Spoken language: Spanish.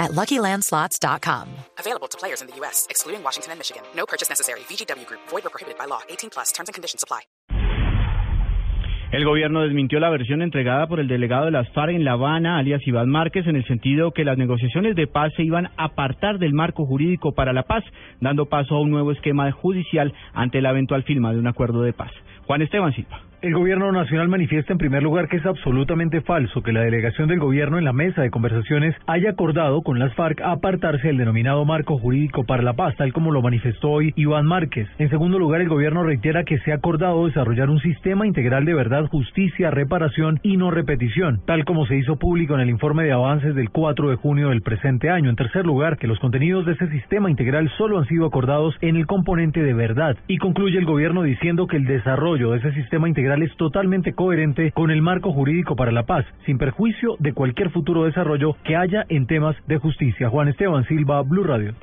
at LuckyLandSlots.com. Available to players in the U.S., excluding Washington and Michigan. No purchase necessary. VGW Group. Void or prohibited by law. 18 plus. Terms and conditions apply. El gobierno desmintió la versión entregada por el delegado de las FARC en La Habana, alias Iván Márquez, en el sentido que las negociaciones de paz se iban a apartar del marco jurídico para la paz, dando paso a un nuevo esquema judicial ante la eventual firma de un acuerdo de paz. Juan Esteban Silva. El gobierno nacional manifiesta en primer lugar que es absolutamente falso que la delegación del gobierno en la mesa de conversaciones haya acordado con las FARC apartarse del denominado marco jurídico para la paz, tal como lo manifestó hoy Iván Márquez. En segundo lugar, el gobierno reitera que se ha acordado desarrollar un sistema integral de verdad, justicia, reparación y no repetición, tal como se hizo público en el informe de avances del 4 de junio del presente año. En tercer lugar, que los contenidos de ese sistema integral solo han sido acordados en el componente de verdad. Y concluye el gobierno diciendo que el desarrollo de ese sistema integral es totalmente coherente con el marco jurídico para la paz, sin perjuicio de cualquier futuro desarrollo que haya en temas de justicia. Juan Esteban Silva, Blue Radio.